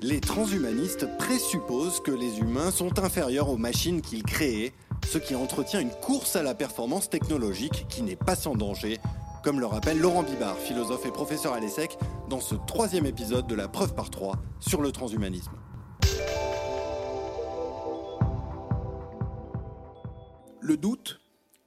Les transhumanistes présupposent que les humains sont inférieurs aux machines qu'ils créent, ce qui entretient une course à la performance technologique qui n'est pas sans danger, comme le rappelle Laurent Bibard, philosophe et professeur à l'ESSEC, dans ce troisième épisode de la preuve par trois sur le transhumanisme. Le doute,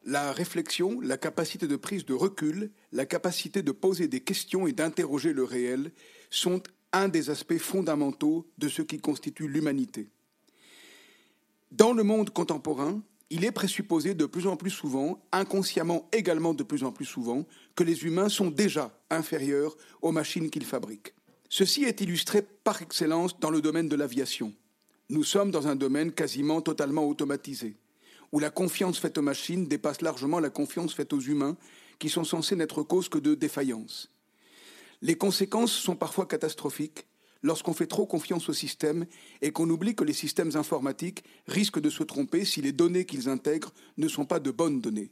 la réflexion, la capacité de prise de recul, la capacité de poser des questions et d'interroger le réel sont un des aspects fondamentaux de ce qui constitue l'humanité. Dans le monde contemporain, il est présupposé de plus en plus souvent, inconsciemment également de plus en plus souvent, que les humains sont déjà inférieurs aux machines qu'ils fabriquent. Ceci est illustré par excellence dans le domaine de l'aviation. Nous sommes dans un domaine quasiment totalement automatisé, où la confiance faite aux machines dépasse largement la confiance faite aux humains, qui sont censés n'être cause que de défaillance. Les conséquences sont parfois catastrophiques lorsqu'on fait trop confiance au système et qu'on oublie que les systèmes informatiques risquent de se tromper si les données qu'ils intègrent ne sont pas de bonnes données.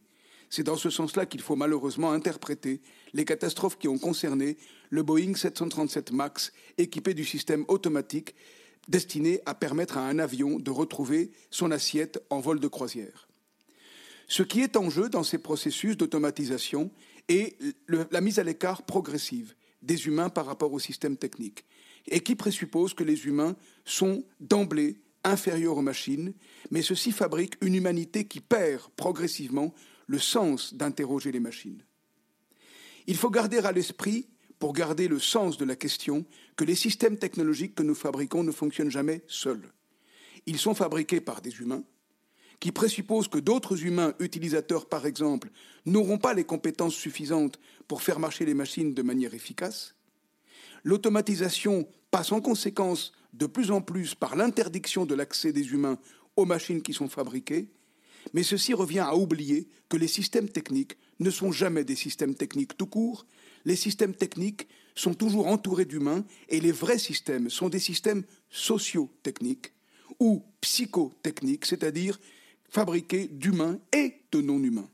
C'est dans ce sens-là qu'il faut malheureusement interpréter les catastrophes qui ont concerné le Boeing 737 MAX équipé du système automatique destiné à permettre à un avion de retrouver son assiette en vol de croisière. Ce qui est en jeu dans ces processus d'automatisation est la mise à l'écart progressive des humains par rapport au système technique, et qui présuppose que les humains sont d'emblée inférieurs aux machines, mais ceci fabrique une humanité qui perd progressivement le sens d'interroger les machines. Il faut garder à l'esprit, pour garder le sens de la question, que les systèmes technologiques que nous fabriquons ne fonctionnent jamais seuls. Ils sont fabriqués par des humains, qui présuppose que d'autres humains utilisateurs, par exemple, n'auront pas les compétences suffisantes pour faire marcher les machines de manière efficace. L'automatisation passe en conséquence de plus en plus par l'interdiction de l'accès des humains aux machines qui sont fabriquées, mais ceci revient à oublier que les systèmes techniques ne sont jamais des systèmes techniques tout court, les systèmes techniques sont toujours entourés d'humains et les vrais systèmes sont des systèmes socio-techniques ou psychotechniques, c'est-à-dire fabriqués d'humains et de non-humains.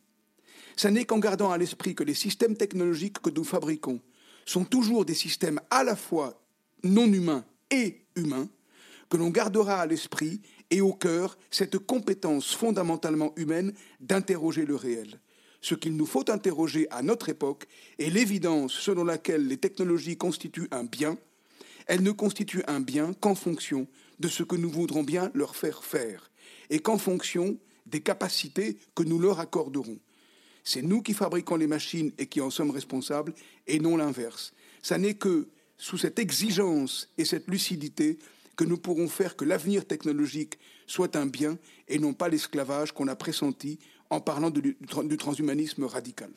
Ce n'est qu'en gardant à l'esprit que les systèmes technologiques que nous fabriquons sont toujours des systèmes à la fois non humains et humains que l'on gardera à l'esprit et au cœur cette compétence fondamentalement humaine d'interroger le réel. Ce qu'il nous faut interroger à notre époque est l'évidence selon laquelle les technologies constituent un bien. Elles ne constituent un bien qu'en fonction de ce que nous voudrons bien leur faire faire et qu'en fonction des capacités que nous leur accorderons. C'est nous qui fabriquons les machines et qui en sommes responsables, et non l'inverse. Ça n'est que sous cette exigence et cette lucidité que nous pourrons faire que l'avenir technologique soit un bien et non pas l'esclavage qu'on a pressenti en parlant du transhumanisme radical.